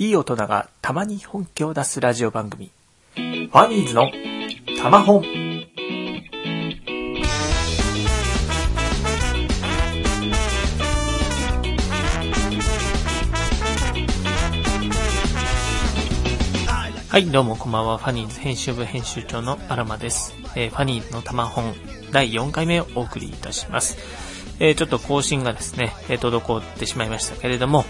いい大人がたまに本気を出すラジオ番組。ファニーズのたま本。はい、どうもこんばんは。ファニーズ編集部編集長のアラマです。えーファニーズのたま本第4回目をお送りいたします。えーちょっと更新がですね、えー滞ってしまいましたけれども、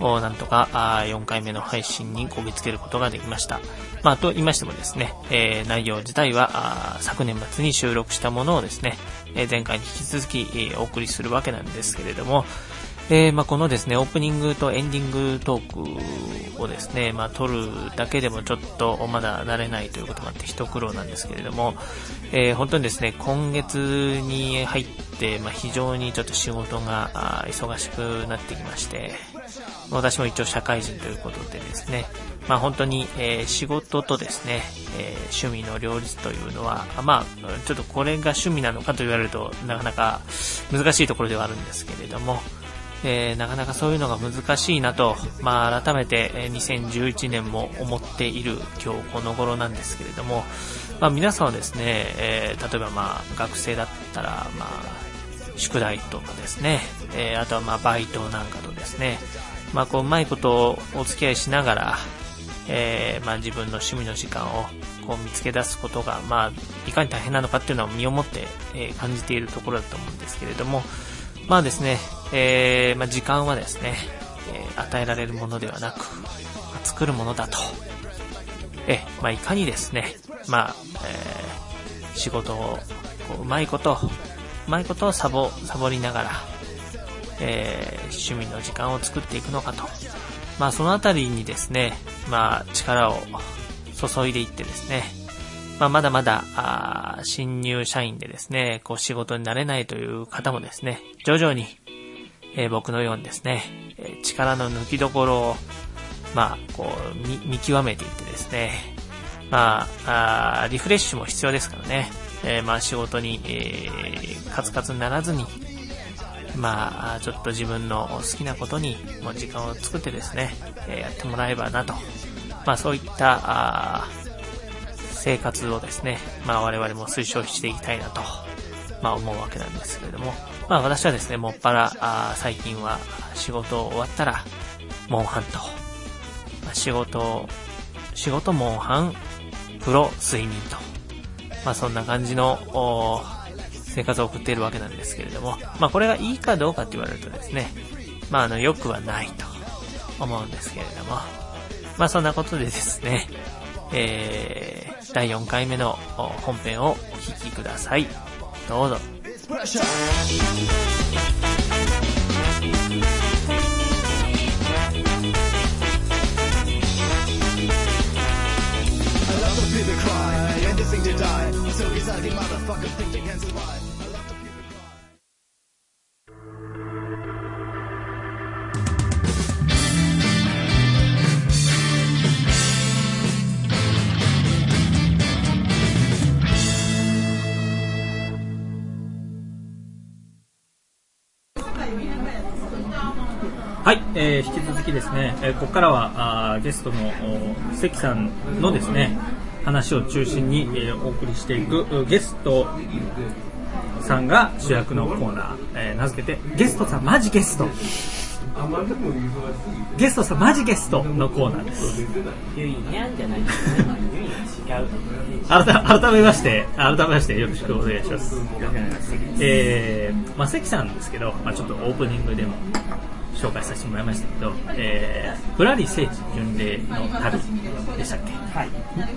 なんとか4回目の配信にこぎつけることができました。まあ、と言いましてもですね、えー内容自体は昨年末に収録したものをですね、え前回に引き続き、お送りするわけなんですけれども、えーまあ、このですね、オープニングとエンディングトークをですね、まあ、撮るだけでもちょっとまだ慣れないということもあって一苦労なんですけれども、えー本当にですね、今月に入って、まあ、非常にちょっと仕事が忙しくなってきまして、私も一応社会人ということでですね、まあ本当に、えー仕事とですね、えー趣味の両立というのは、まあちょっとこれが趣味なのかと言われるとなかなか難しいところではあるんですけれども、えーなかなかそういうのが難しいなと、まあ改めて2011年も思っている今日この頃なんですけれども、まあ皆さんはですね、えー例えばまあ学生だったら、まあ宿題とかですね、えーあとはまあバイトなんかとですね、まあこううまいことお付き合いしながら、えーまあ自分の趣味の時間をこう見つけ出すことが、まあいかに大変なのかっていうのを身をもって、えー感じているところだと思うんですけれども、まあですね、えーまあ時間はですね、えー与えられるものではなく、まあ作るものだと。えーまあいかにですね、まあ、えー仕事をこううまいこと、うまいことをサボ、サボりながら、えー趣味の時間を作っていくのかと。まあそのあたりにですね、まあ力を注いでいってですね、まあまだまだ、あ新入社員でですね、こう仕事になれないという方もですね、徐々に、えー僕のようにですね、え力の抜きどころを、まあこう見見極めていってですね、まあ、あリフレッシュも必要ですからね、えーまあ仕事に、えーカツカツにならずに、まあ、ちょっと自分の好きなことにもう時間を作ってですね、えやってもらえばなと。まあそういった、生活をですね、まあ我々も推奨していきたいなと、まあ思うわけなんですけれども、まあ私はですね、もっぱら、あ最近は仕事終わったら、モンハンと、仕事、仕事モンハン、風呂、睡眠と、まあそんな感じの、生活を送っているわけなんですけれども、まあこれがいいかどうかって言われるとですね、まああの、良くはないと思うんですけれども、まあそんなことでですね、えー、第4回目の本編をお聞きください。どうぞ。I love the people cry and they sing to die. So these ugly motherfuckers think they can えー引き続きですね、えーここからはあーゲストのお関さんのですね話を中心に、えーお送りしていくうゲストさんが主役のコーナー、えー名付けてゲストさんマジゲストゲストさんマジゲストのコーナーですゆいにゃんじゃないですね。ゆいは違う。改改めまして改めましてよろしくお願いしますえーまあ、関さんですけど、まあ、ちょっとオープニングでも紹介させてもらいましたけど、えー、ぶらり聖地巡礼の旅でしたっけ？はい。っ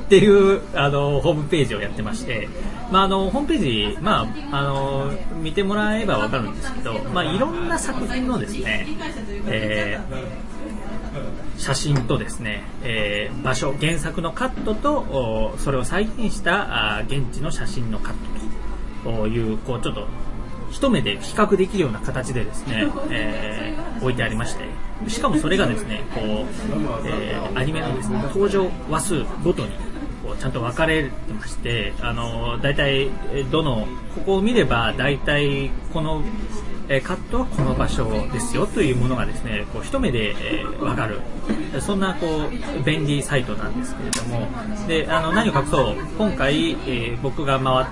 ていうあのホームページをやってまして、まあ、あのホームページ、まあ、あの見てもらえばわかるんですけど、まあ、いろんな作品のですね、えー写真とですね、えー場所原作のカットとおそれを再現したあー現地の写真のカットというこうちょっと一目で比較できるような形でですね、えー置いてありましてしかもそれがですねこう、えーアニメのですね登場話数ごとにこうちゃんと分かれてまして、あの大体えーどのここを見れば大体このえーカットはこの場所ですよというものがですねこう一目で、えー分かる。そんなこう便利サイトなんですけれども。であの何を隠そう。今回、えー僕が回っ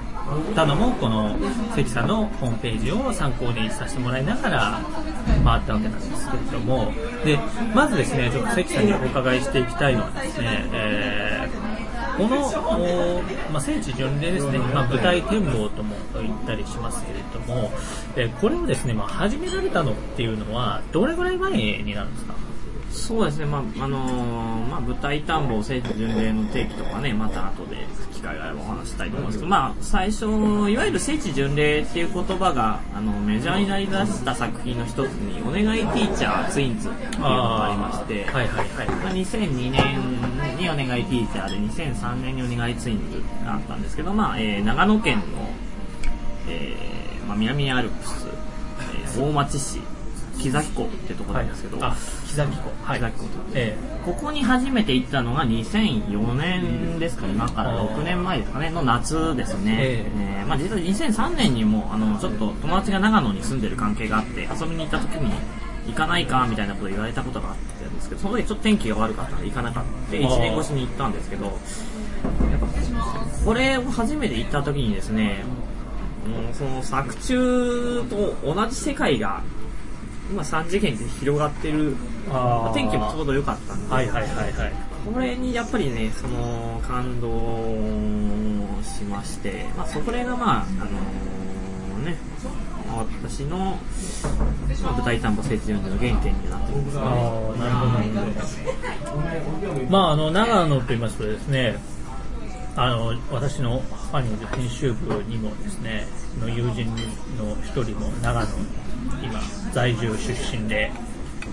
たのもこの関さんのホームページを参考にさせてもらいながら回ったわけなんですけれどもでまずですねちょっと関さんにお伺いしていきたいのはですね、えーこの、まあ、聖地巡礼ですね、まあ、舞台展望とも言ったりしますけれども、えこれをですね、まあ、始められたのっていうのは、どれぐらい前になるんですか？そうですね、まああのーまあ、舞台探訪、聖地巡礼の定期とかね、また後で会がお話ししたいと思うんですけど、まあ、最初、いわゆる聖地巡礼っていう言葉があのメジャーになりだした作品の一つに、お願いティーチャーツインズっていうのがありまして、はいはいはい。まあ2002年にお願いティーチャーで2003年にお願いツインズがあったんですけど、まあえー長野県の、えーまあ、南アルプス、えー大町市木崎湖ってとこなんですけど、あ、木崎湖。はい。木崎湖とえここに初めて行ったのが2004年ですか、今から6年前ですかね、の夏ですね。ええーまあ、実は2003年にも、あの、ちょっと友達が長野に住んでる関係があって、遊びに行った時に、行かないかみたいなことを言われたことがあったんですけど、その時ちょっと天気が悪かったので行かなかった。1年越しに行ったんですけど、やっぱ、これを初めて行った時にですね、うんその作中と同じ世界が、今3次元で広がってるあー天気もちょうど良かったんで、はいはいはいはい。これにやっぱりね、その感動しまして、まあ、そこれがまあ、あのね、私の、まあ、舞台探訪聖地巡礼の原点になってるんですあが、あ、なるほどなるほど。まあ、あの、長野と言いますとですね、あの、私のファニーズ編集部にもですね、の友人の一人も長野に今、在住出身で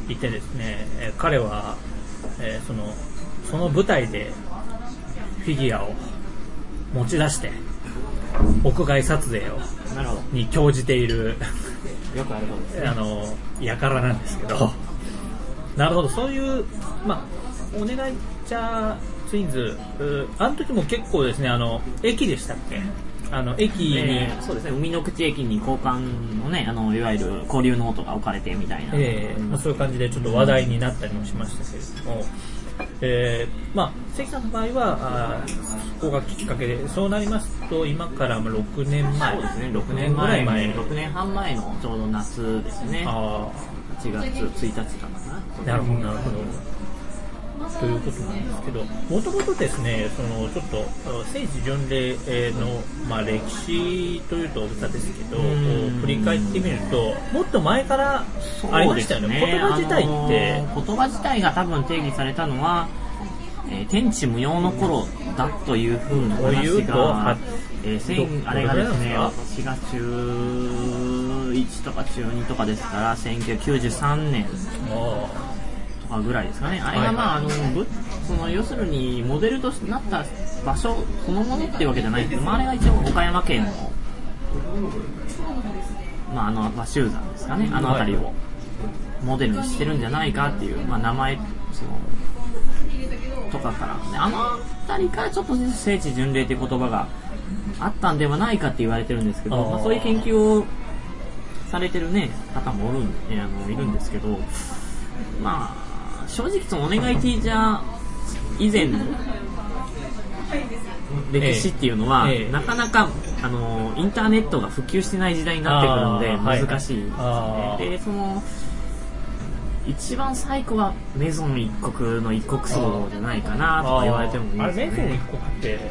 いてですね、えー彼は、えーその、その舞台でフィギュアを持ち出して、屋外撮影を、に興じているど。よくあることですね。あの、やからなんですけど、なるほど、そういう、まあ、おねがいツインズ、うあの時も結構ですね、あの、駅でしたっけ？あの、駅に、えーそうですね、海の口駅に交換のね、あの、いわゆる交流ノートが置かれてみたいな。えーまあ、そういう感じでちょっと話題になったりもしましたけれども、えーまあ、関さんの場合は、あーそこがきっかけで、そうなりますと、今からまあ6年前、そうですね、6年、6年ぐらい前。6年半前のちょうど夏ですね。あ8月1日かな。あ、なるほど、なるほど。ということなんですけど、もともとですね、そのちょっとあ聖地巡礼の、まあ、歴史というと大げさですけど、こん。う振り返ってみると、もっと前からありましたよね、そうです言葉自体って、あのー言葉自体が多分定義されたのは、えー天地無用の頃だというふうな話が、えーあれがですね、私が中1とか中2とかですから、1993年かぐらいですかね。あれがまあ、あの、ぶその、要するに、モデルとなった場所そのものっていうわけじゃない。んですけど、まあ、あれが一応岡山県の、まあ、あの、和州山ですかね、あの辺りをモデルにしてるんじゃないかっていう、まあ、名前、その、とかから、ね、あの辺りからちょっと聖地巡礼っていう言葉があったんではないかって言われてるんですけど、まあ、そういう研究をされてるね、方もおるん、えーあの、いるんですけど、まあ、正直そのお願いティーチャー以前の歴史っていうのは、ええ。ええ。なかなか、あの、インターネットが普及してない時代になってくるので難しいですあー。ね。で、その、一番最古はメゾン一国の一国層じゃないかなとか言われてもいいですあれ、メゾンね一。国って、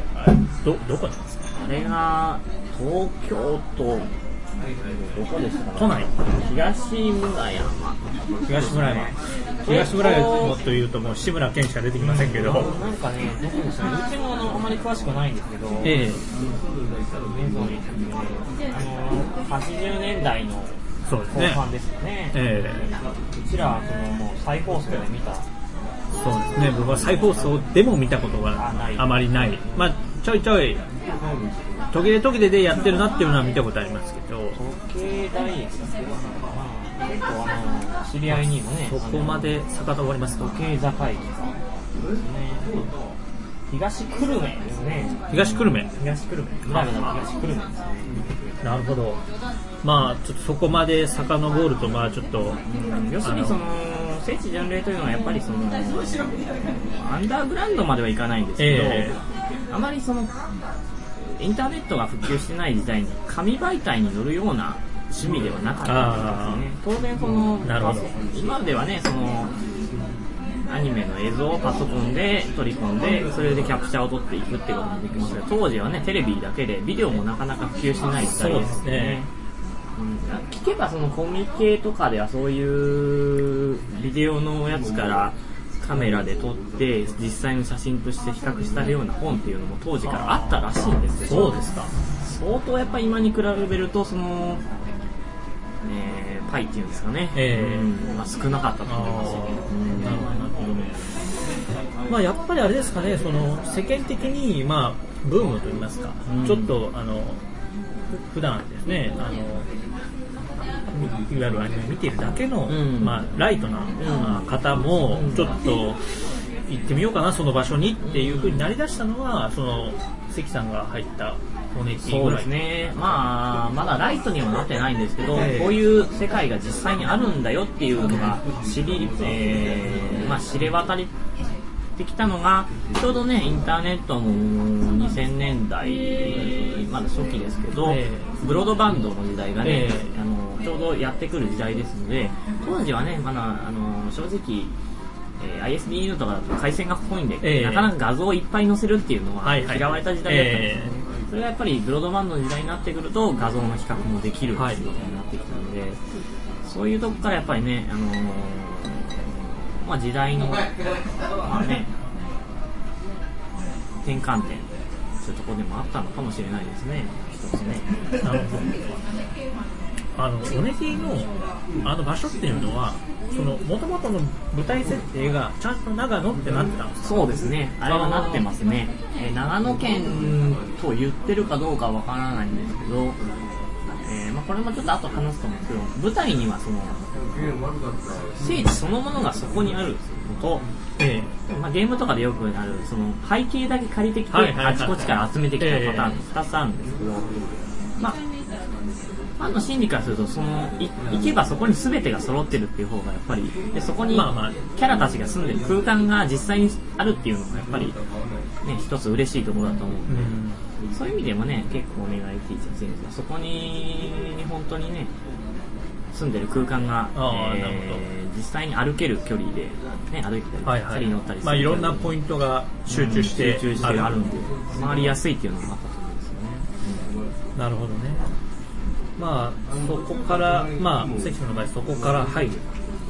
ど、どこなんですか？あれが、東京都、どこでしたか都内？東村山。東村山。東村山というともう志村けんしか出てきませんけど、なんかね、どこでしたうちもあのあまり詳しくないんですけど、ええ。あの、80年代の後そうですね。半ですよね。え。うちらはそのもう再放送で見た、そうですね、僕は再放送でも見たことがあない。あまりない。まあ、ちょいちょい、途切れ途切れでやってるなっていうのは見たことありますけど、時計台駅だっていうのかな、結構あの、知り合いにもね、そこまで遡りますか？時計坂駅ですね。東久留米ですね。東久留米。東久留米。グラグラの東久留米ですね。なるほど。まあ、ちょっとそこまで遡ると、まあちょっと、要するにその聖地巡礼というのはやっぱりそのアンダーグラウンドまではいかないんですけど、えあまりそのインターネットが普及してない時代に紙媒体に載るような趣味ではなかったんですね。当然そのなるほど。今ではねそのアニメの映像をパソコンで取り込んでそれでキャプチャーを取っていくってこともできますが当時はねテレビだけでビデオもなかなか普及してない時代ですね。うん。聞けばそのコミケとかではそういうビデオのやつからカメラで撮って実際の写真として比較したような本っていうのも当時からあったらしいんですけどそうですか。相当やっぱり今に比べるとその、えーパイっていうんですかね、ええ。うん。まあ、少なかったと思いますよね。うん。なるほどなるほどまあ、やっぱりあれですかね、その世間的に、まあ、ブームといいますか、うん。ちょっとあのふ普段ですね。あの、いわゆるアニメ見ているだけの、うん。まあ、ライトな、まあ方もうん、ちょっと行ってみようかな、その場所にっていう風になりだしたのは、その関さんが入ったモネティぐらい。すね、まあ、まだライトにはなってないんですけど、ええ。こういう世界が実際にあるんだよっていうのが知り、えーまあ、知れ渡ってきたのが、ちょうどね、インターネットも2000年代、まだ初期ですけど、え。ブロードバンドの時代がね、ええ。あのちょうどやってくる時代ですので、当時はね、まだあの正直、えー ISDN とかだと回線が細いんで、ええ。なかなか画像をいっぱい載せるっていうのははいはい。嫌われた時代だったんですね。えそれがやっぱりブロードバンドの時代になってくると画像の比較もできるっていうことになってきたので、そういうとこからやっぱりね、あのーまあ、時代の、まあね、転換点そういうところでもあったのかもしれないですね。一つね。なるほど。あの、オネティの、あの場所っていうのは、その、元々の舞台設定が、ちゃんと長野ってなってたんですか？そうですね。あれはなってますね、えー長野県と言ってるかどうかわからないんですけど、えーまあ、これもちょっと後話すと思うんですけど舞台にはその聖地そのものがそこにあるのと。えまあ、ゲームとかでよくあるその背景だけ借りてきて、あちこちから集めてきたパターン2つあるんですけど、まあファンの心理からするとそのい行けばそこに全てが揃ってるっていう方がやっぱりでそこにキャラたちが住んでる空間が実際にあるっていうのがやっぱりね一つ嬉しいところだと思うんで、うん。そういう意味でもね結構お願いティーチャー先生そこに本当にね住んでる空間が、あー実際に歩ける距離で、ね、歩いてたり、はい乗ったりするまあいろんなポイントが集中して集中してあるんで回りやすいっていうのもあったと思うんですよね、なるほどね。まあ、そこから、まあ、関さんの場合そこから入っ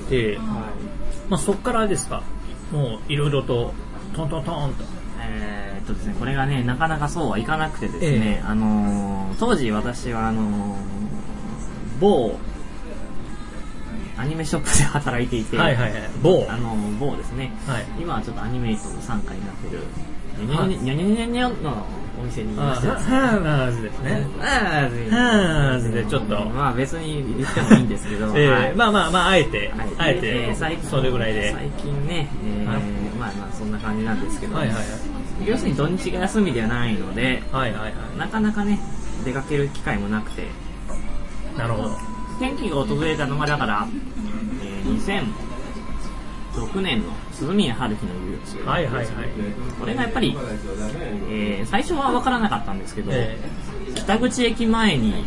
て、まあそこからですか、もういろいろと、トントントンと。えーっとですねこれがねなかなかそうはいかなくてですね、ええあのー当時私はあのー某アニメショップで働いていて、はいはいはい。某。あのー某ですね、はい。今はちょっとアニメイトの傘下になってるニはいャニャニャニャニャニャニャのお店にいまあしてですねハーナーズですね。あーハーズでちょっと。まあ別に言ってもいいんですけど、え はいー、まあまあまあ、あえて、はいあえて、えー最近それぐらいで。最近ね、えーはいまあまあそんな感じなんですけど、はいはいはい。要するに土日が休みではないので、はいはいはなかなかね、出かける機会もなくて、い。なるほど。天気が訪れたのがだから、えー2006年の鈴宮春日の憂鬱。はいはいはい。これがやっぱり、えー最初は分からなかったんですけど、え北口駅前に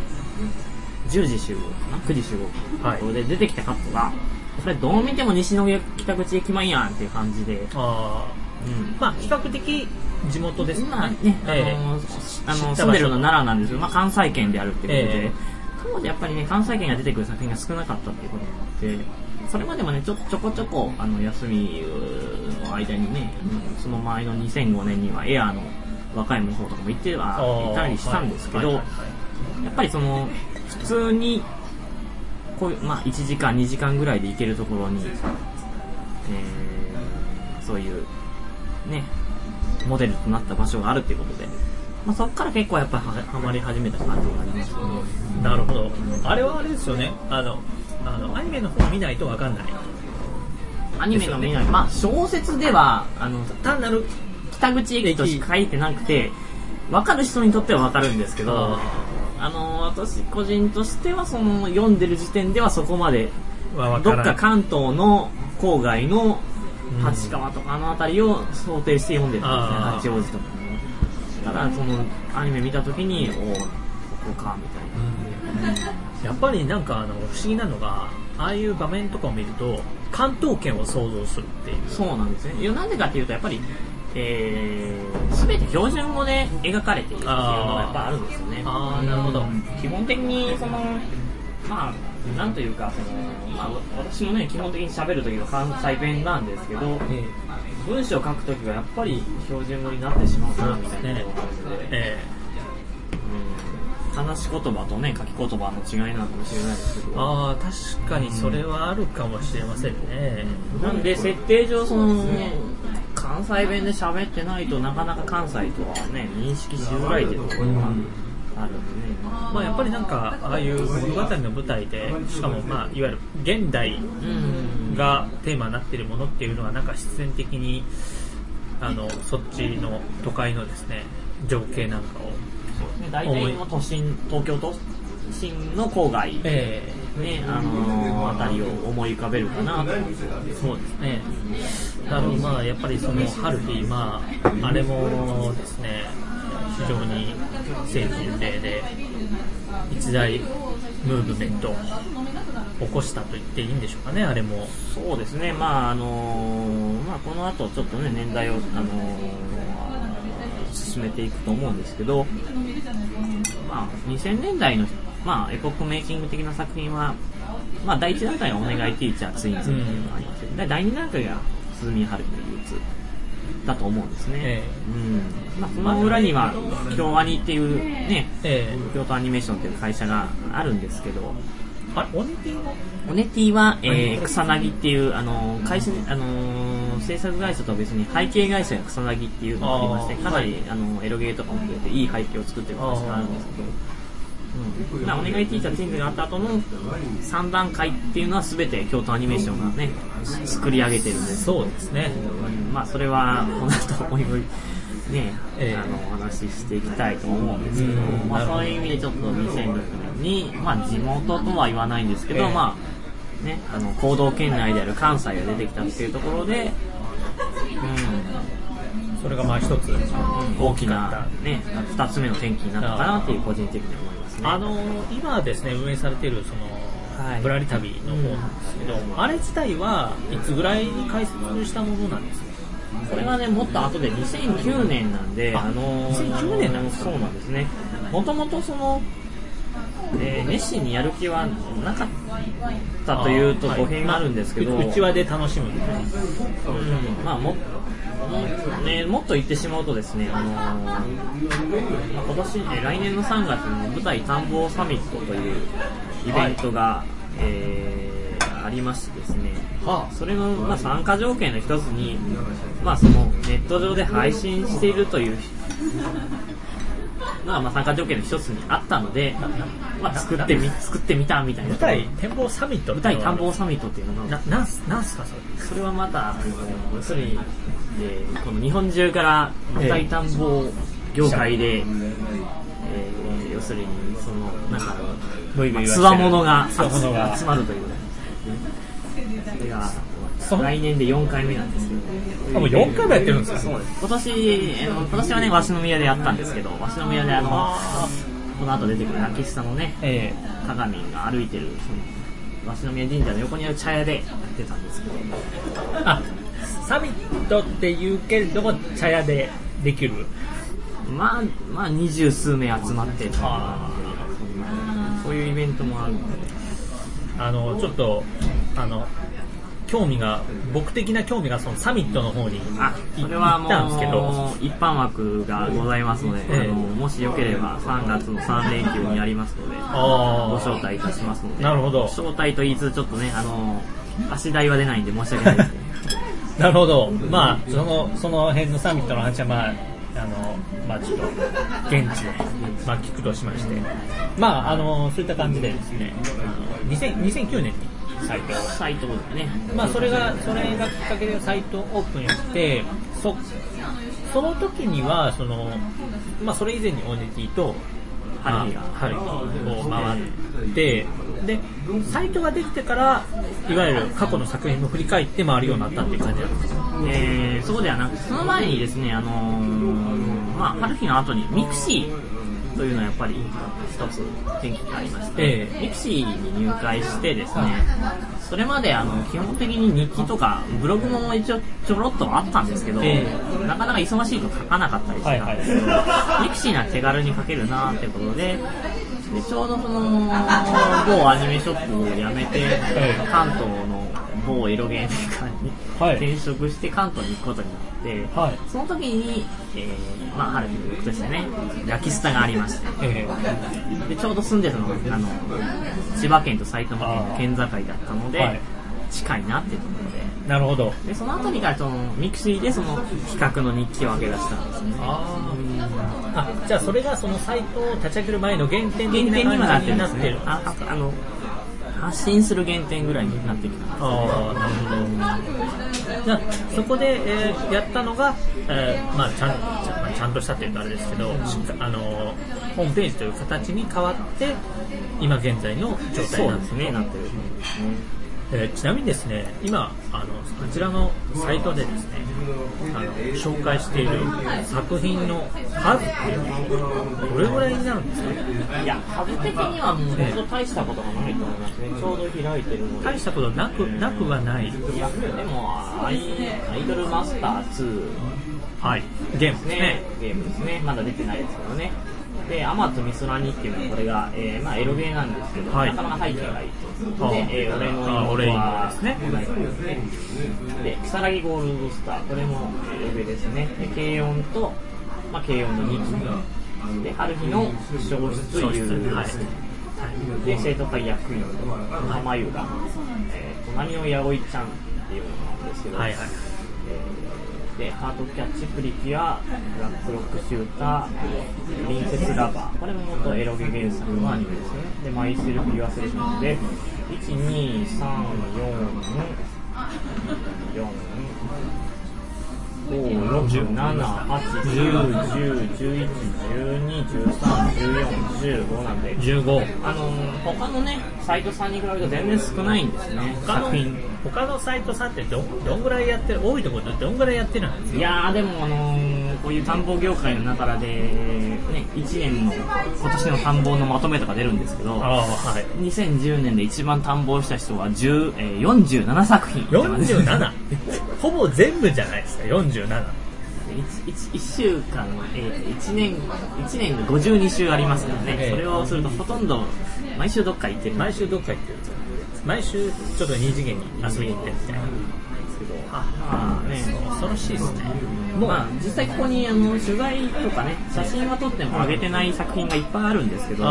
10時集合かな？9時集合、はい。これで出てきたカットがこれどう見ても西の北口駅前やんっていう感じで、ー、あうん。ーまあ、比較的地元です。まあね、あのえあの住んでるの奈良なんですけど、まあ、関西圏であるっていうことで、え。当時やっぱりね関西圏が出てくる作品が少なかったっていうこともあってそれまでもねちょちょこちょこあの休みの間にねうんその前の2005年にはエアーの和歌山の方とかも行ってはいたりしたんですけど、やっぱりその普通にこうまあ、1時間2時間ぐらいで行けるところに、えーそういうねモデルとなった場所があるっていうことで、まあ、そこから結構やっぱりははまり始めた感じがありますねなるほど。あれはあれですよね。あの、あの、アニメの方見ないとわかんない。アニメの見ない、まあ小説ではあの単なる北口駅としか書いてなくて、分かる人にとっては分かるんですけど、あの、私個人としては、その、読んでる時点ではそこまで、どっか関東の郊外の立川とかあの辺りを想定して読んでたんですね、あー。八王子とかも。ただ、その、アニメ見た時に、おおここか、みたいな。やっぱりなんかあの不思議なのがああいう場面とかを見ると関東圏を想像するっていう。そうなんですね。いやなんでかっていうと、やっぱり、えー、すべて標準語で描かれているっていうのがやっぱあるんですよね。あーなるほど。基本的に、その、まあ、なんというか、その、まあ、私もね、基本的に喋るときは関西弁なんですけど、え文章を書くときはやっぱり標準語になってしまうな、みたいなところがあるので、え。うん、話し言葉とね、書き言葉の違いなのかもしれないですけど、ああ確かにそれはあるかもしれませんね、なんで設定上その関西弁で喋ってないとなかなか関西とはね認識しづらいっていうところがあるんでね、まあ、やっぱりなんかああいう物語の舞台でしかもまあいわゆる現代うん。がテーマになっているものっていうのはなんか必然的にあのそっちの都会のですね情景なんかをね。大体の都心東京都心の郊外えねあのー、あたりを思い浮かべるかなと。そうですね。だからまあやっぱりその春日まああれもですね非常に政府巡礼で一大ムーブメントを起こしたと言っていいんでしょうかねあれも。そうですね。まああのーまあこの後ちょっとね年代をあのー進めていくと思うんですけどまあ2000年代のまあエポックメイキング的な作品はまあ第一段階がお願いティーチャーツインズっていうのがありますよで第二段階が鈴宮春日の憂鬱だと思うんですね、えうん。まあ、その裏には京アニっていうねええ。京都アニメーションっていう会社があるんですけどあれオネティもオネティは、えー、草薙っていう、あのー会社、あのー制作会社とは別に背景会社が草薙っていうのがありまして、かなり、はい。あのエロゲーとかも含めていい背景を作ってる会社があるんですけど、うん、まあお願いティーチャーチームがあった後の3段階っていうのは全て京都アニメーションがね、作り上げてるんです。そうですね。うんまあそれは、この後、おいおい、ね、ええ。あの、お話ししていきたいと思うんですけど、うん。まあそういう意味でちょっと2006年に、まあ地元とは言わないんですけど、ええ。まあ、ね、あの、行動圏内である関西が出てきたっていうところで、それがまあ一つうん、大きなね、二つ目の転機になったかなっていう個人的に思いますね。あの今ですね運営されているその、はい。ぶらり旅の方なんですけど、あれ自体はいつぐらいに開設したものなんですか？これはね、もっと後で2009年なんで、ああのー2009年なんですか？そうなんですね。もともとその、えー熱心にやる気はなかったというと語弊があるんですけど、ううちわで楽しむうん。まあももね、もっと言ってしまうとですね、あのーまあ今年、えー来年の3月に舞台探訪サミットというイベントが、えーありましてですね、はそれの、まあ、参加条件の一つに、まあ、そのネット上で配信しているという、まあ、まあ参加条件の一つにあったので、まあ、作ってみ作ってみたみたいな。舞台展望サミット舞台探訪サミットっていうのがななんすなんすかそれ？それはまた、要するに、えーこの日本中から舞台探訪業界で、えー要するに、その、なんか、つわものが集まるということですね。それが、そ来年で4回目なんですけど。あもう4回もやってるんですかそうです。今年、今年はね、鷲宮でやったんですけど、鷲宮であの、この後出てくる秋下のね、え鏡が歩いてる、その、鷲宮神社の横にある茶屋でやってたんですけど、えあサミットっていうけれども茶屋でできる。まあ、まあ、二十数名集まってるそういうイベントもあるので、あのちょっとあの興味が僕的な興味がそのサミットの方にあ、いそれは行ったんですけど。もう、一般枠がございますので、ええ。あのもしよければ3月の3連休にありますので、あご招待いたしますので、なるほど。招待と言いつつ、ちょっとね、あの、足代は出ないんで申し訳ないですけど、なるほど。まあそのその辺のサミットの話はまああのまあちょっと現地で、まあ、聞くとしまして。まああのそういった感じでですねあの2000 2009年にサイトサイトだね。まあそれが、それがきっかけでサイトオープンして、そ、その時には、その、まあそれ以前にオネティと、ハルヒがまあハルヒを回って、で、サイトができてから、いわゆる過去の作品を振り返って回るようになったっていう感じなんですか？えーそうではなくその前にですね、あのーまあ、ハルヒの後にミクシーというのはやっぱり一つ転機がありまして、ええ。ミクシーに入会してですね、それまであの基本的に日記とかブログも一応ちょろっとあったんですけど、えなかなか忙しいと書かなかったりしてたんですけど、ミクシーなら手軽に書けるなってことで、でちょうどその某アニメショップを辞めて、関東の某エロゲーメーカーにはい転職して関東に行くことになって、はい。その時に、えー、まあ、ハルヒの僕としてね、らき☆すたがありまして、えでちょうど住んでるのがあの千葉県と埼玉県の県境だったので、はい。近いなっていうところで。えなるほど。でその後にからそのミクシーでその企画の日記を上げ出したんですね。ああ、じゃあそれがそのサイトを立ち上げる前の原点的な感じになってる。あああの発信する原点ぐらいになってきた。ああ、なるほど。じゃあ、そこで、えーやったのが、えーまあ、ちゃんちゃ,、まあ、ちゃんとしたっていうとあれですけど、しっかあのホームページという形に変わって、今現在の状態なんですすねなってる。ん。ですねえーちなみにですね、今、あの、こちらのサイトでですね、あの、紹介している作品の数っていうのは、どれぐらいになるんですか？いや数的にはもう本当大したことがないと思いますねちょうど開いてるので大したことなく、なくはない。いやでもアイアイドルマスター2はい。ゲームですねね。ゲームですねまだ出てないですけどねで、アマとミスラニっていうのはこれが、えーまあ、エロゲーなんですけど、はいなかなか背景がいいと。あで、えー俺の妹は妹ですねですね。で、木更木ゴールドスター、これもエロゲーですね。で、軽音と、まあ、軽音の2期。で、春日の消失消失優ですね。はいで、生徒会役員の浜優が、えー、隣の弥生ちゃんっていうのなんですけど、はいはい。で、ハートキャッチプリキュア、ブラックロックシューター、プリンセスラバー。これも元エロゲ原作のアニメですね。で、マイセルフピュアセレクションで、1、2、3、4、4、5、6、7、8、9、10、11、12、13、14、15なんで、15。あのー他のね、サイトさんに比べると全然少ないんですね、他の作品。他のサイトさんってどどんぐらいやってる多いところでどんぐらいやってるんですか？いやーでもあのーこういう田んぼ業界の中で、ね、1年の今年の田んぼのまとめとか出るんですけどああはい。2010年で一番田んぼをした人は10、えー47作品 47? ほぼ全部じゃないですか47 1, 週間、えー、1年1年が52週ありますからね、ええ。それをするとほとんど毎週どっか行ってる。毎週どっか行ってる毎週ちょっと二次元に遊びに行ってるみたいな。まあね。恐ろしいですねもう、まあ、実際ここにあの取材とかね写真は撮っても上げてない作品がいっぱいあるんですけど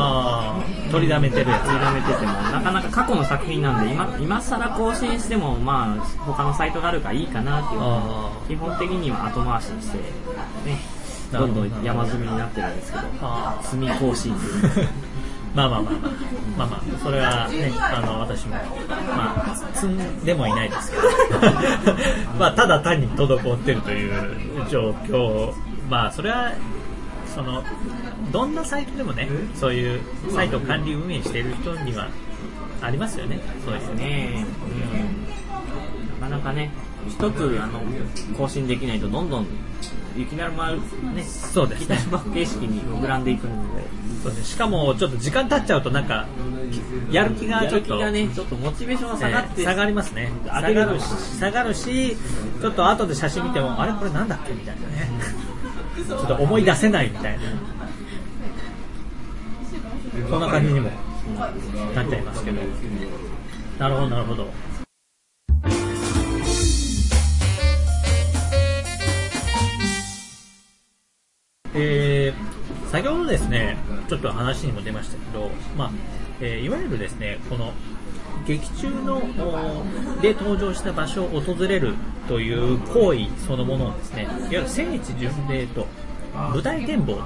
取りだめてるやつ。取りだめててもなかなか過去の作品なんで今今更更新してもまあ他のサイトがあるからいいかなっていうあ基本的には後回しにしてねどどんどん山積みになってるんですけどあ積み更新という まあまあまあまあ。まあまあ。それはねあの私もまあ積んでもいないですけど。まあただ単に滞ってるという状況。まあそれはそのどんなサイトでもねそういうサイトを管理運営している人にはありますよね。そうですね。ね、うん、なかなかね一つあの更新できないとどんどん雪だるまね。そうですね。雪だるま形式に膨らんでいくので。そうですね。しかもちょっと時間経っちゃうとなんかやる気がやちょっとねちょっとモチベーションが下がって、えー下がりますね。下がるし下がるし。ちょっと後で写真見てもあれこれなんだっけみたいなね。ちょっと思い出せないみたいな。そんな感じにもなっちゃいますけど。なるほどなるほどえー先ほどですね、ちょっと話にも出ましたけど、まあえーいわゆるですね、この劇中のおで登場した場所を訪れるという行為そのものをですね、いわゆる聖地巡礼と舞台展望と、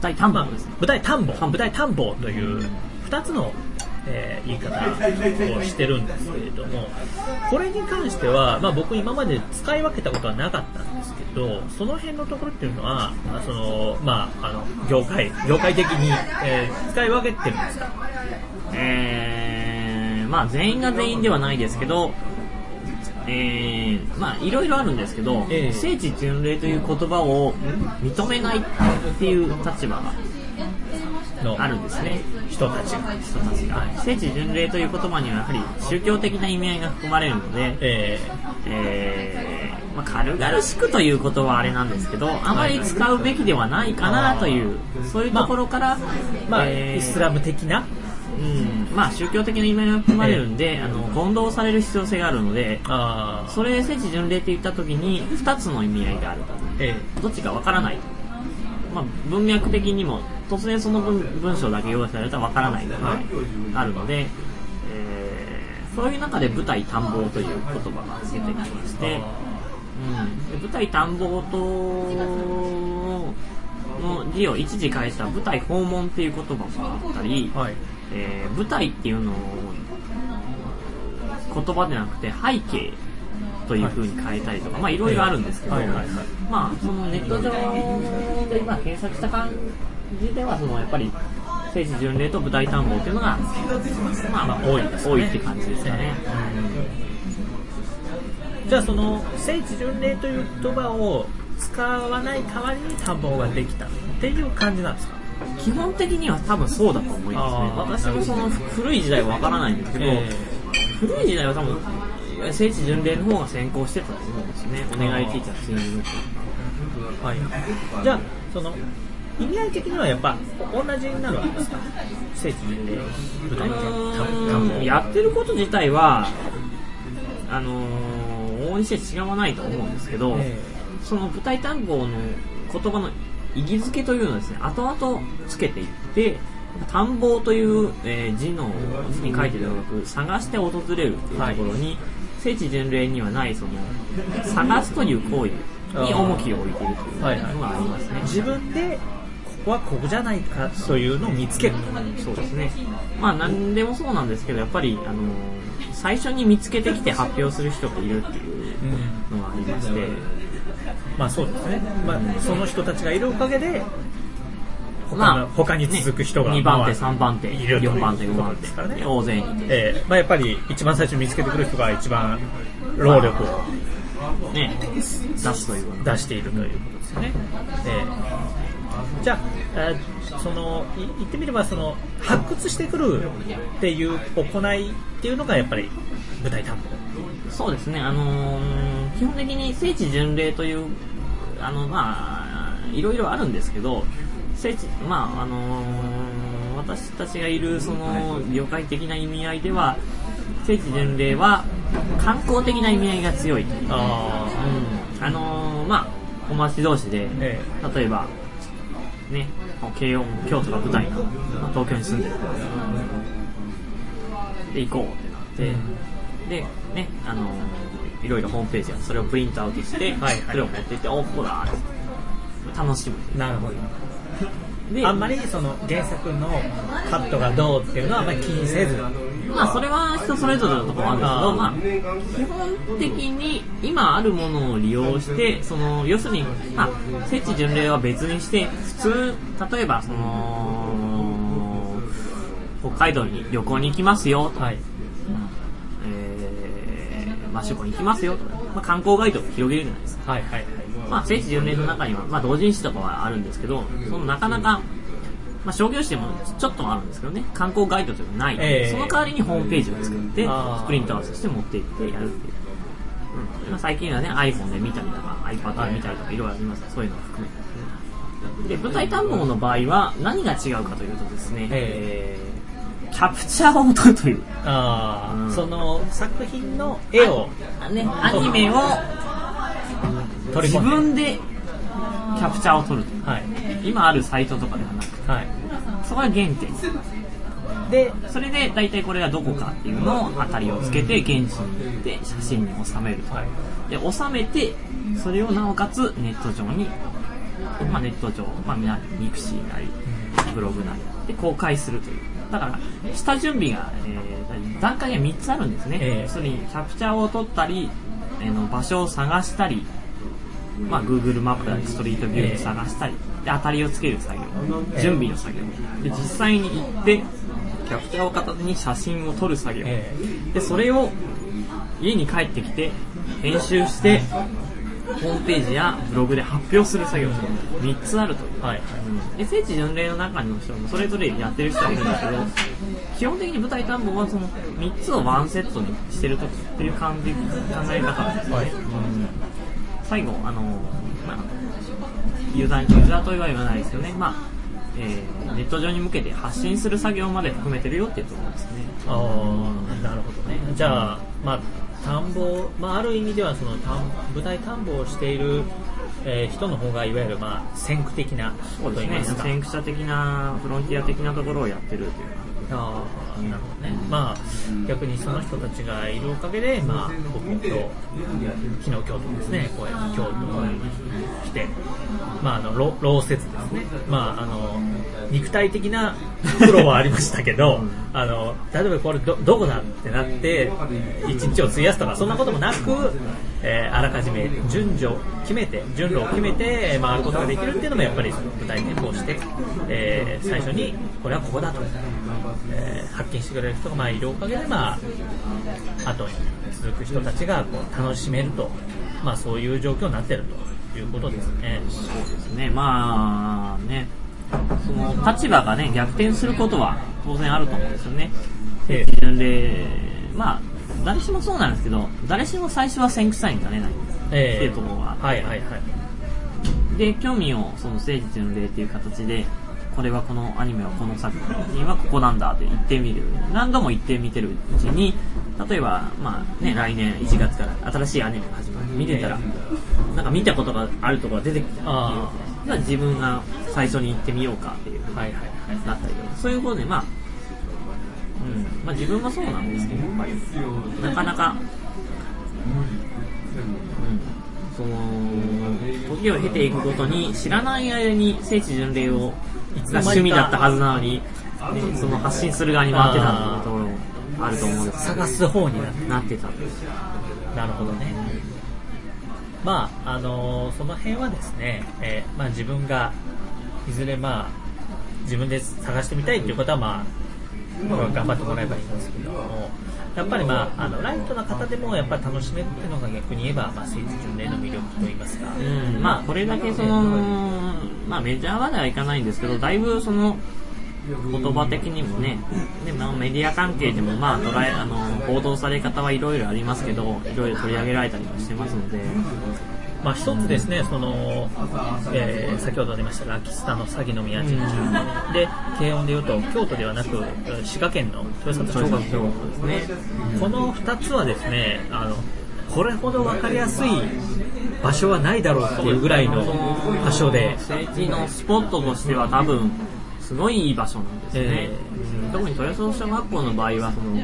大探訪ですね。舞台探訪、舞台探訪という2つの、えー言い方をしてるんですけれどもこれに関しては、まあ、僕今まで使い分けたことはなかったんですけどその辺のところっていうのはあその、まあ、あの業界業界的に、えー使い分けてるんですか？えー、まあ全員が全員ではないですけど、えー、まあいろいろあるんですけど、ええ。聖地巡礼という言葉を認めないっていう立場がの。あるんですね。人たちが。人たちが。聖地巡礼という言葉にはやはり宗教的な意味合いが含まれるので、ええーまあ、軽々しくということはあれなんですけど、あまり使うべきではないかなという、そういうところから、ーまあ、えーイスラム的な？うん、まあ宗教的な意味合いが含まれるんで、あの混同される必要性があるので、あーそれ聖地巡礼って言った時に2つの意味合いがあると。えどっちかわからない。まあ、文脈的にも突然その文文章だけ用意されたらわからないのがあるので、えーそういう中で舞台探訪という言葉が出てきまして、うん、で舞台探訪との字を一時返した舞台訪問っていう言葉があったり、はい。えー舞台っていうのを言葉でなくて背景という風に変えたりとか、まあいろいろあるんですけど、はいはいはい。まあそのネット上で今検索した感じではそのやっぱり聖地巡礼と舞台探訪っていうのがまあまあ多い多いって感じですかね。じゃあその聖地巡礼という言葉を使わない代わりに探訪ができたっていう感じなんですか？基本的には多分そうだと思いますね。私もその古い時代はわからないんですけど、え古い時代は多分聖地巡礼の方が先行してたと思うんですね。お願いティーチャーツイングはい、じゃあその意味合い的にはやっぱ同じになるわけですか聖地巡礼舞台探うー訪んやってること自体はあのー、往々にして違わないと思うんですけど、えその舞台探訪の言葉の意義付けというのをですね後々つけていって探訪という、えー字の字に書いてるのく探して訪れるというところに、聖地巡礼にはないその探すという行為に重きを置いているというのがありますね。自分でここはここじゃないかというのを見つける。そうですね。まあ何でもそうなんですけど、やっぱり、あの最初に見つけてきて発表する人がいるっていうのがありまして、まあそうですね、まあ、その人たちがいるおかげで他の、まあ他に続く人が、2番手、まあ3番手、いるという4番手、5こと番ですからね。手、大勢に。ええ。まあ、やっぱり一番最初に見つけてくる人が一番労力をね、出すという出しているということですよね。ええじゃあ、えーそのい言ってみればその発掘してくるっていう行いっていうのがやっぱり舞台探訪。そうですね、あのー基本的に聖地巡礼という、あの、まあ、いろいろあるんですけど、聖地、まあ、あのー私たちがいる、その、業界的な意味合いでは、聖地巡礼は観光的な意味合いが強い。あうんあのーまあ、お待ち同士で、え例えば、ね、慶応、京都が舞台の、まあ東京に住んでるで、行こうってなって、で、ね、あのーいろいろホームページやそれをプリントアウトして、はいはいそれを持って行って、お、ここだって。楽しむ。あ、なるほど。で、あんまりその原作のカットがどうっていうのはあんまり気にせず、まあ、それは人それぞれのところあるんですけど、まあ、基本的に今あるものを利用して、その、要するに、まあ、聖地巡礼は別にして、普通、例えば、その、北海道に旅行に行きますよとか、はい。えー、マシュコに行きますよとか、まあ、観光ガイドを広げるじゃないですか。はいはいはい。まあ、聖地巡礼の中には、まあ、同人誌とかはあるんですけど、そのなかなか、まあ、商業誌でもちょっとはあるんですけどね、観光ガイドというのはないので、ええ。その代わりにホームページを作ってあー、プリントアウトして持って行ってやるっていう。うん。まあ、最近はね、iPhone で見たりとか、iPad で見たりとか、いろいろあります。そういうのを含めて。で舞台探訪の場合は、何が違うかというとですね、ええ。ーキャプチャーを撮るという。ああ、うん。その作品の絵をあね、アニメを自分でキャプチャーを撮ると。いう。はい。今あるサイトとかではなく、はい。そこが原点。で、それで大体これがどこかっていうのを当たりをつけて現地に行って写真に収めると。はい。で、収めて、それをなおかつネット上に、まあネット上、まあミクシーなり、ブログなりで公開するという。だから、下準備が、えー段階が3つあるんですね。ええ要するに、キャプチャーを取ったり、えーの場所を探したり、まあ、Google マップだり、ストリートビューで探したり、で、当たりをつける作業、準備の作業。で、実際に行って、キャプチャーを片手に写真を撮る作業。えで、それを家に帰ってきて、編集して、ホームページやブログで発表する作業3つあるという。はい。で聖地巡礼の中にも人もそれぞれやってる人がいるんですけど基本的に舞台探訪はその3つをワンセットにしてる時っていう感じ考え方なんですね、はいうん最後あの、まあ、ユーザーにユーザーとは言わないですけどね、まあえーネット上に向けて発信する作業まで含めてるよっていうところですね。ああ、なるほどね。じゃあ、まあ、田んぼ、まあ、ある意味ではその田ん舞台田んぼをしている、えー人の方がいわゆる、まあ、先駆的なそうですね。と言いますか。先駆者的なフロンティア的なところをやってるという。ああ、なね。まあ、逆にその人たちがいるおかげで、まあ、僕も今日、昨日京都ですね、こうやって京都に来て、まあ、あの、労労説ですね。まあ、あの、肉体的な苦労はありましたけど、あの、例えばこれど、どこだってなって、一日を費やすとか、そんなこともなく、えーあらかじめ順序を決めて、順路を決めて回ることができるっていうのもやっぱり舞台展望して、えー最初にこれはここだと、えー発見してくれる人がまあいるおかげで、まあ、後に続く人たちがこう楽しめると、まあそういう状況になってるということですね。そうですね、まあね、その立場がね、逆転することは当然あると思うんですよね。ええ基準で、まあ、誰しもそうなんですけど、誰しも最初は先駆者になれないってえいうところがあって、はいはいはい。で、興味をその誠実巡礼っていう形で、これはこのアニメはこの作品はここなんだって言ってみる。何度も言ってみてるうちに、例えば、まあね、来年1月から新しいアニメが始まる。見てたら、なんか見たことがあるところが出てきたあじゃあ自分が最初に行ってみようかっていうはいはいはい。なったりとかそういうことでまあ、うん。まあ、自分もそうなんですけどやっぱり。なかなか、うん、その時を経ていくごとに知らない間に聖地巡礼をが趣味だったはずなのに、ねその発信する側に回ってたっていうところもあると思うんですけ探す方になってた。なるほどね。まあ、あのその辺はですね、えーまあ自分が、いずれまあ、自分で探してみたいっていう方はまあ、頑張ってもらえばいいんですけども、やっぱりまあ、あの、ライトな方でもやっぱり楽しめるっていうのが逆に言えば、まあ、聖地巡礼の魅力といいますか。うん、まあこれだけその、まあメジャーまではいかないんですけど、だいぶその、言葉的にもね、でまあ、メディア関係でもまあ捉えあの報道され方はいろいろありますけど、いろいろ取り上げられたりもしてますので、まあ、一つですね、その、えー先ほど出ましたラキスタの詐欺の宮神社で、軽音で言うと、京都ではなく、滋賀県の豊里小学校ですね。この二つはですね、あの、これほど分かりやすい場所はないだろうっていうぐらいの場所で、政治のスポットとしては多分、すごいいい場所なんですね。えうん特に豊洲小学校の場合は、その、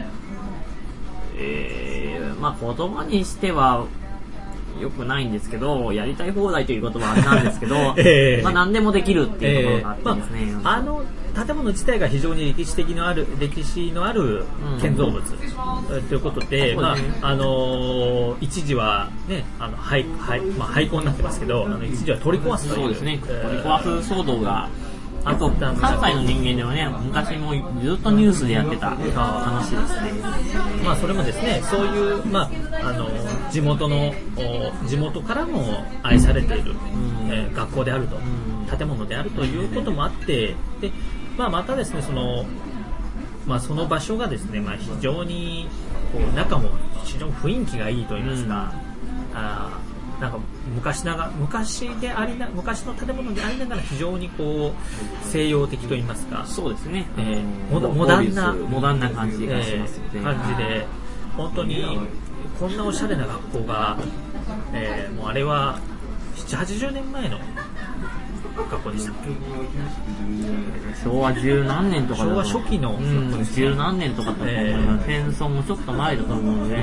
えー、まあ言葉にしては、良くないんですけど、やりたい放題という言葉はあれなんですけど、ええ。まあ何でもできるっていうところがあってまですね。あ、あの建物自体が非常に歴史的のある歴史のある建造物、えということで、まああのー一時はねあの廃廃まあ廃校になってますけど、あの一時は取り壊すという。そうですね、えー取り壊す騒動が、ああと関西の人間ではね、昔もずっとニュースでやってた話ですね。まあそれもですねそういうまああの地元のお地元からも愛されている、うん。えー学校であると、うん。建物であるということもあってで、まあ、またですねその、まあ、その場所がですね、まあ、非常にこう中も非常に雰囲気がいいと言いますか、あーなんか昔なが昔でありな昔の建物でありながら非常にこう西洋的と言いますか。そうですね、えーモダモダンなモダンな感じがしますので、えー感じで。本当にこんなおしゃれな学校が、えーもうあれは7 8 0年前の学校でした昭和十何年とか昭和初期のうん、十何年とかだと思います、戦争もちょっと前だと思うので、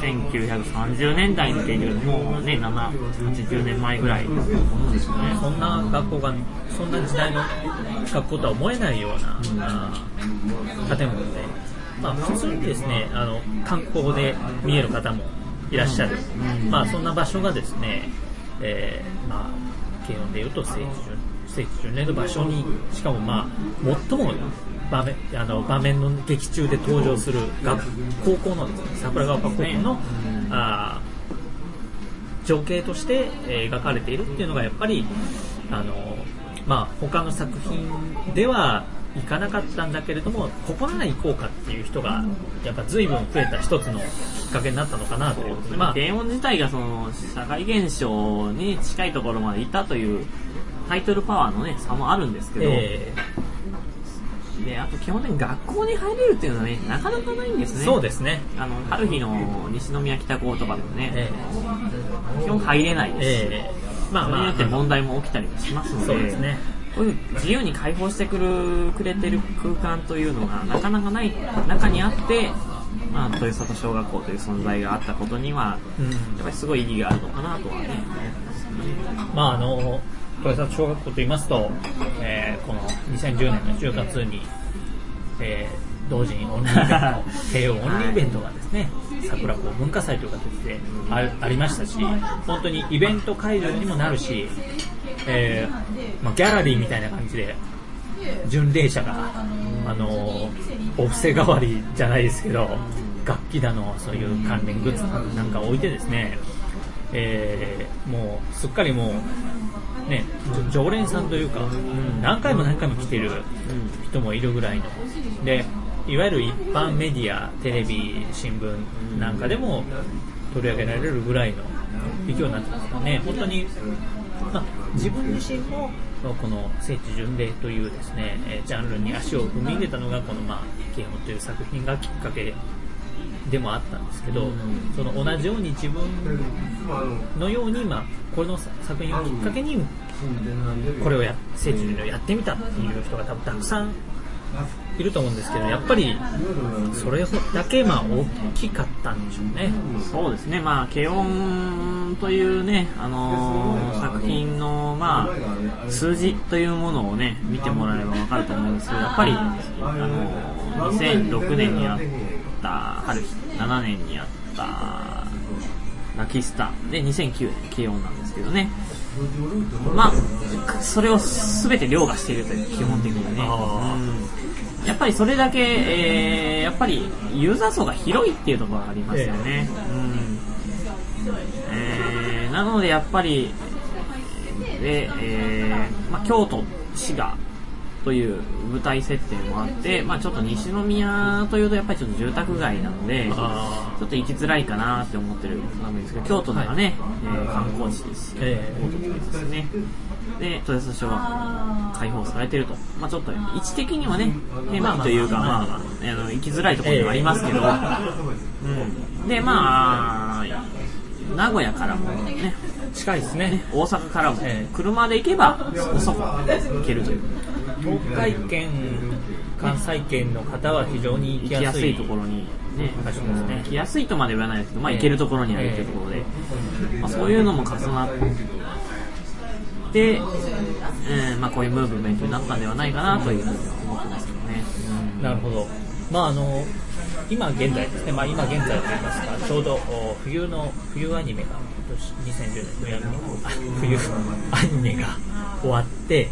1930年代の現状でもうね、7、80年前ぐらいだと思うんですよね。そんな学校がそんな時代の学校とは思えないような、あー建物で、まあ、普通にですねあの観光で見える方もいらっしゃる、まあ、そんな場所がですね、えーまあ、慶応でいうと聖地巡聖地巡礼の場所にしかも、まあ、最も場面あの場面の劇中で登場する学高校のね、桜川高校の、あー情景としてえー描かれているっていうのがやっぱりあの、まあ、他の作品では行かなかったんだけれどもここなら行こうかっていう人がやっぱ随分増えた一つのきっかけになったのかなということで、まあ、電音自体がその社会現象に近いところまでいったというタイトルパワーのね差もあるんですけど、えであと基本的に学校に入れるっていうのはねなかなかないんですーね。そうですね、あの春日の西宮北高とかでもね、え基本入れないーですし、えーまあまあ。それによって問題も起きたりもしますのでそうですね自由に解放してくるくれてる空間というのがなかなかない中にあって、まあ、豊里小学校という存在があったことにはうん。やっぱりすごい意義があるのかなとはねまああの豊里小学校と言いますと、えーこの2010年の10月に、えー同時にオンリーイベント 慶応オンリーイベントがですね、桜子文化祭という形であありましたし本当にイベント会場にもなるし、えーまあ、ギャラリーみたいな感じで巡礼者が、あのお布施代わりじゃないですけど楽器だのそういう関連グッズなんか置いてですね、えーもうすっかりもう、ね、常連さんというか、何回も何回も来てる人もいるぐらいの。でいわゆる一般メディアテレビ新聞なんかでも取り上げられるぐらいの勢いになってますよね。本当に、まあ、自分自身もこの聖地巡礼というですねえージャンルに足を踏み入れたのがこの「まあ、慶応」という作品がきっかけでもあったんですけど、その同じように自分のように、まあ、この作品をきっかけにこれをや聖地巡礼をやってみたっていう人が多分たくさんいると思うんですけどやっぱりそれだけまあ大きかったんでしょうね。そうですね、まあ、軽音というね、あのー作品の、まあ、数字というものをね、見てもらえばわかると思うんですけど、やっぱり、あのー2006年にあった春日、7年にあったラキスタ、で、2009年、軽音なんですけどね。まあ、それを全て凌駕しているという、基本的にね。やっぱりそれだけ、えーやっぱりユーザー層が広いっていうところがありますよね。うんえーなのでやっぱり、で、えーまあ、京都、滋賀という舞台設定もあって、まあ、ちょっと西宮というとやっぱりちょっと住宅街なので、あちょっと行きづらいかなって思ってるわけですけど、京都ならね、えー観光地ですし、ええ京都ですね。で、豊洲小学開放されてると。まあちょっと位置的にはね、変なというか、まあ、あの行きづらいところではありますけど、うん。で、まあ、名古屋からもね、近いですね。大阪からもええ車で行けばそこそこ行けるという東海圏、関西圏の方は非常に行きやすいいところに、ね、場所ですね行きやすいとまで言わないですけど、まあ、行けるところにあるというところで、まあ、そういうのも重なって、うんまあ、こういうムーブメントになったんではないかなというふうには思ってますけどね。なるほど。まああの今現在ですね。まあ今現在と言いますか、ちょうどお冬の冬アニメが今年2010年冬アニメあ冬アニメが終わって。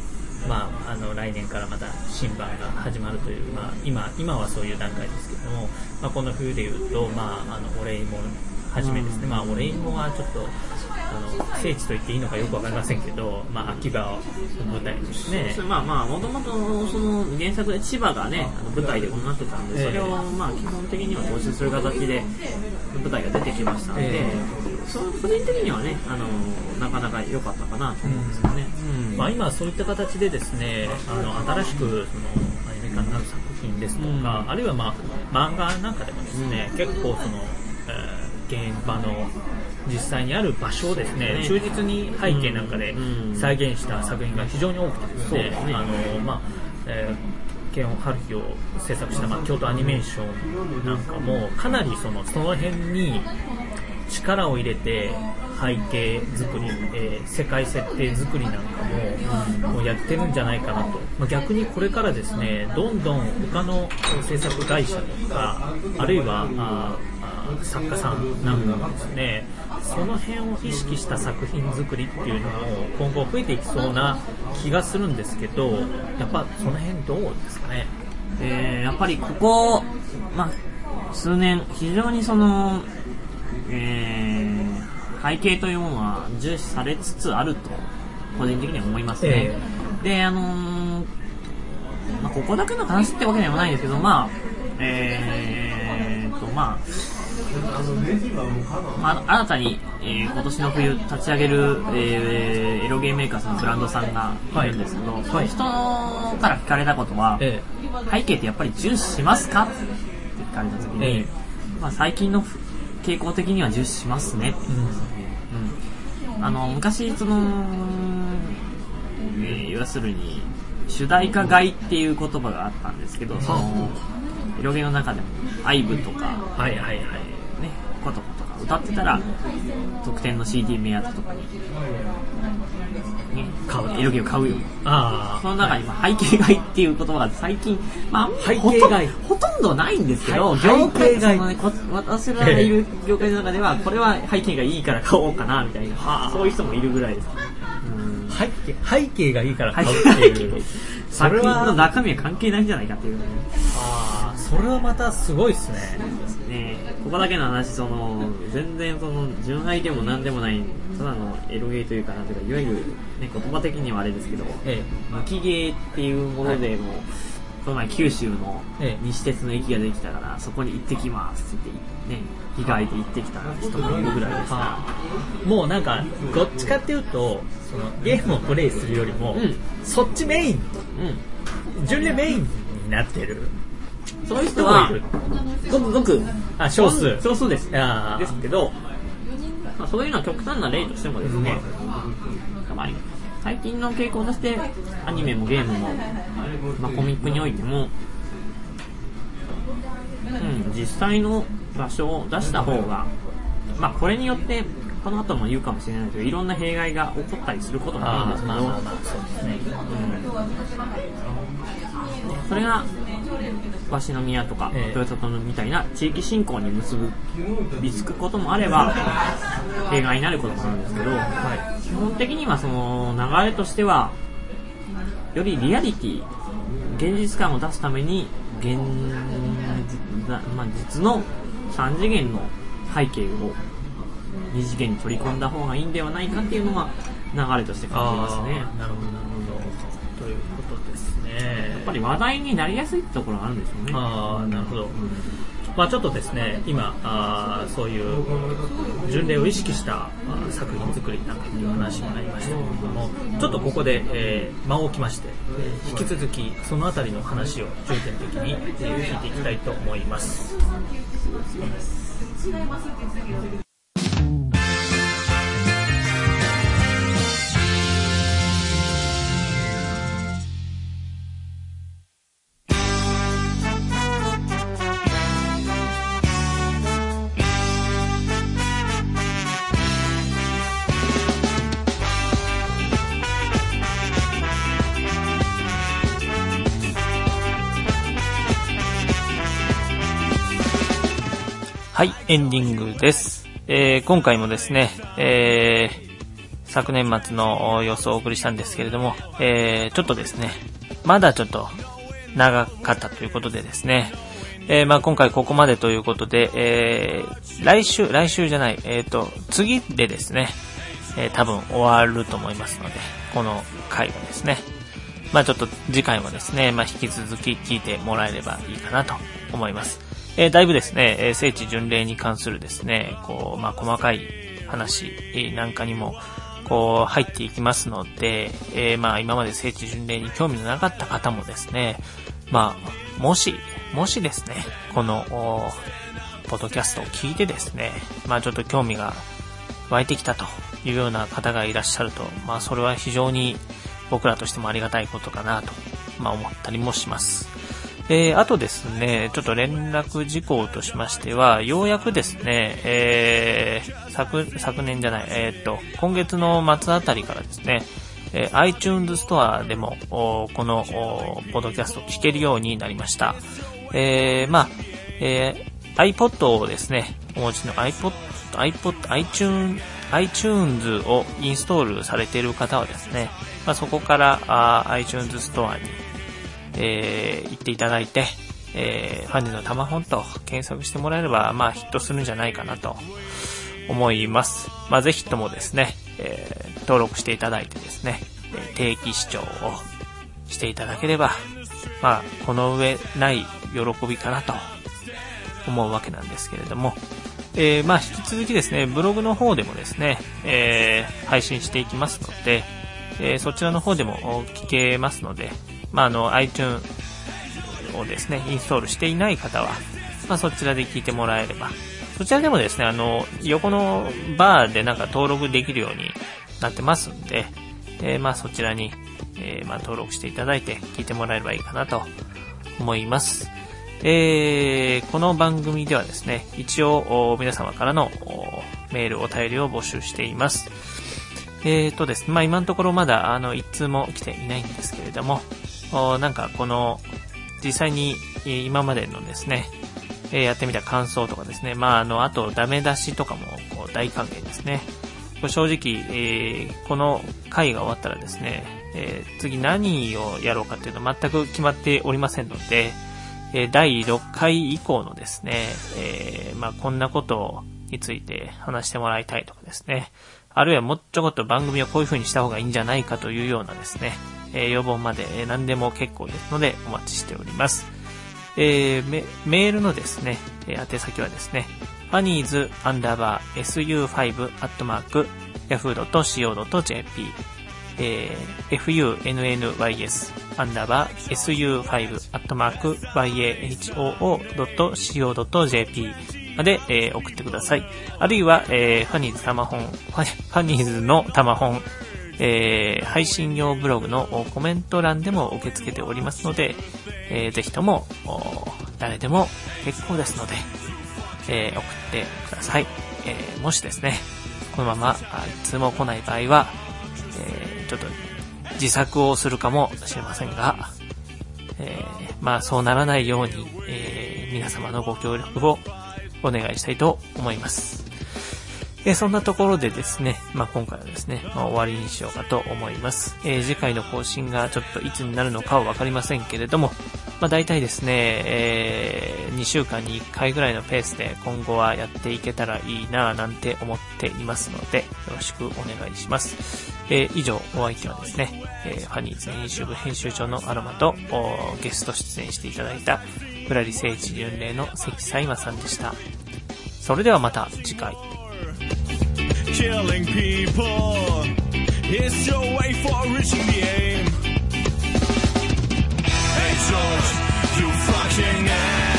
まあ、あの来年からまた新版が始まるという、まあ、今今はそういう段階ですけども、まあ、この冬でいうと、まあ、あのお礼もはじめですね、まあ、お礼もはちょっとあの聖地と言っていいのかよくわかりませんけど、まあ、秋葉を舞台にですね。まあまあ、もともとその原作で千葉がね、あ。の舞台でこうなってたんで、ええ。それをまあ基本的には踏襲する形で舞台が出てきましたので、えその個人的にはね、あのなかなか良かったかなと思うんですよね。うん。まあ、今そういった形でですねあの新しくそのアニメ化になる作品ですとか、うん。あるいは、まあ、漫画なんかでもですね、結構その、えー現場の実際にある場所をですね、ね。忠実に背景なんかでうん再現した作品が非常に多くてですね、ね。あの、まあ、えーケン春樹を制作した、まあ、京都アニメーションなんかもかなりそのその辺に力を入れて背景作り、えー世界設定作りなんかも,、もうやってるんじゃないかなと、まあ、逆にこれからですねどんどん他の制作会社とかあるいはああ作家さんなんですねその辺を意識した作品作りっていうのも今後増えていきそうな気がするんですけどやっぱその辺どうですかね？えーやっぱりここ、まあ、数年、非常にその、えー背景というものは重視されつつあると、個人的には思いますね。で、あのーまあ、ここだけの話ってわけではないんですけど、まあ、えーと、まあ、まあ、新たに、えー今年の冬立ち上げる、えーエロゲーメーカーさんのブランドさんがい。るんですけど、その人から聞かれたことは、え背景ってやっぱり重視しますかって聞かれた時に、ええ。まあ、最近の傾向的には重視しますねって。言うん。ですよね。うん。あの昔その、えー要するに主題歌買いっていう言葉があったんですけど、そのエロゲの中でも IVE とか、はいはいはいね、コトコとか歌ってたら特典の CD 目当てとかに、ね、買うエロゲを買うよあその中に、まあ、背景買いっていう言葉が最近、まあ、背景買い。ほとんほとんどないんですけど、はい。業界背景買い。そのねこ私らがいる業界の中では、これは背景がいいから買おうかな、みたいな、はあ。そういう人もいるぐらいです。うん背景背景がいいから買背うって景いう。そ作品の中身は関係ないんじゃないかっていう。ね。それはまたすごいですね。ねここだけの話、その、全然その、純愛でも何でもない、ただのエロゲーというか、なんていうか、いわゆる、ね、言葉的にはあれですけど、え無期ゲーっていうものでも、この前九州のええ西鉄の駅ができたから、そこに行ってきますって言って、ね、日帰りで行ってきた人もいるぐらいですかはあもうなんか、どっちかっていうと、そのゲームをプレイするよりも、うんそっちメイン、ら。うん。純レメインになってるそういう人はいる。、ごくごく、あ、少数。少数です。ですけど、まあ、そういうのは極端な例としてもですね、まあ最近の傾向として、アニメもゲームも、まあ、コミックにおいても、うん、実際の場所を出した方が、まあ、これによって、この後も言うかもしれないけど、いろんな弊害が起こったりすることもあるんですけど、そうですね。それが鷲宮とかええ豊里みたいな地域振興に結びつくこともあれば弊害になることもあるんですけど、基本的にはその流れとしてはよりリアリティ現実感を出すために現実,、まあ、実の3次元の背景を2次元に取り込んだ方がいいんではないかっていうのは流れとして感じますね。なるほど、なるほど。ということですね。やっぱり話題になりやすいってところがあるんでしょうね。ああ、なるほど。まあちょっとですね、今、あーそういう巡礼を意識した作品作りなんかっていう話もありましたけれども、ちょっとここで、えー間を置きまして、えー引き続きそのあたりの話を重点的に、えー聞いていきたいと思います。はい、エンディングです。えー今回もですね、えー昨年末の予想をお送りしたんですけれども、えーちょっとですね、まだちょっと長かったということでですね、えーまあ今回ここまでということで、えー来週、来週じゃない、えっ、と、次でですね、えー多分終わると思いますので、この回がですね、まあちょっと次回もですね、まあ引き続き聞いてもらえればいいかなと思います。えーだいぶですね、え聖地巡礼に関するですね、こう、まあ細かい話なんかにも、こう入っていきますので、えーまあ今まで聖地巡礼に興味のなかった方もですね、まあ、もし、もしですね、この、ポッドキャストを聞いてですね、まあちょっと興味が湧いてきたというような方がいらっしゃると、まあそれは非常に僕らとしてもありがたいことかなと、まあ思ったりもします。えー、あとですね、ちょっと連絡事項としましては、ようやくですね、えー、昨、昨年じゃない、えーっと、今月の末あたりからですね、えー iTunes ストアでも、おこの、おポッドキャスト聞けるようになりました。えー、まあ、えー iPod をですね、お持ちの iPod、iPod、iTunes、iTunes をインストールされている方はですね、まあ、そこからあ iTunes ストアに、えー行っていただいて、えーファンデのタマホンと検索してもらえれば、まあ、ヒットするんじゃないかなと思います。まあ、ぜひともですね、えー登録していただいてですね、定期視聴をしていただければ、まあ、この上ない喜びかなと思うわけなんですけれども、えーまあ、引き続きですね、ブログの方でもですね、えー配信していきますので、えーそちらの方でも聞けますので、まあ、あの、iTunes をですね、インストールしていない方は、まあ、そちらで聞いてもらえれば、そちらでもですね、あの、横のバーでなんか登録できるようになってますんで、えーまあ、そちらに、えーまあ、登録していただいて聞いてもらえればいいかなと思います。えーこの番組ではですね、一応、皆様からのおメール、お便りを募集しています。えーとですね、まあ今のところまだ、あの、一通も来ていないんですけれども、なんかこの、実際に今までのですね、やってみた感想とかですね、まああの、あとダメ出しとかもこう大歓迎ですね。正直、この回が終わったらですね、次何をやろうかっていうの全く決まっておりませんので、第6回以降のですね、まあこんなことについて話してもらいたいとかですね、あるいはもうちょこっと番組をこういう風にした方がいいんじゃないかというようなですね、えー要望まで、えー何でも結構ですのでお待ちしております。えーメメールのですね、えー宛先はですね、funnies アンダーバー su5 アットマーク yahoo.co.jp えー funnys アンダーバー su5 アットマーク yahoo.co.jp まで、えー送ってください。あるいは、えーファニーズタマホン、ファニーズのタマホン、えー配信用ブログのコメント欄でも受け付けておりますので、えーぜひとも、誰でも結構ですので、えー送ってください。えーもしですね、このまま、いつも来ない場合は、えーちょっと自作をするかもしれませんが、えーまあそうならないように、えー皆様のご協力をお願いしたいと思います。えそんなところでですね、まあ、今回はですね、まあ、終わりにしようかと思います。えー次回の更新がちょっといつになるのかはわかりませんけれども、まあ、大体ですね、え2週間に1回ぐらいのペースで今後はやっていけたらいいなぁなんて思っていますので、よろしくお願いします。えー以上、お相手はですね、えーファニーズ編集部編集長のアロマと、ゲスト出演していただいた、フラリ聖地巡礼の関西馬さんでした。それではまた次回。Killing people. It's your way for reaching the aim. Hey George, you fucking ass.